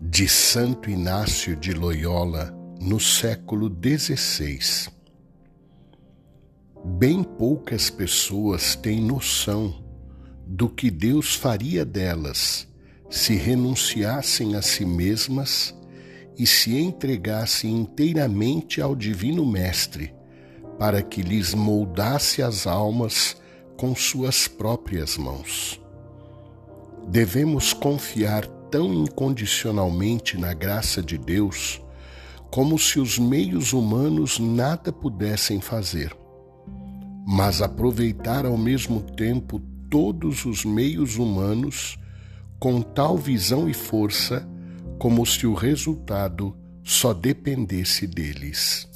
de Santo Inácio de Loyola no século XVI. Bem poucas pessoas têm noção do que Deus faria delas se renunciassem a si mesmas e se entregassem inteiramente ao Divino Mestre, para que lhes moldasse as almas com suas próprias mãos. Devemos confiar tão incondicionalmente na graça de Deus como se os meios humanos nada pudessem fazer, mas aproveitar ao mesmo tempo todos os meios humanos com tal visão e força como se o resultado só dependesse deles.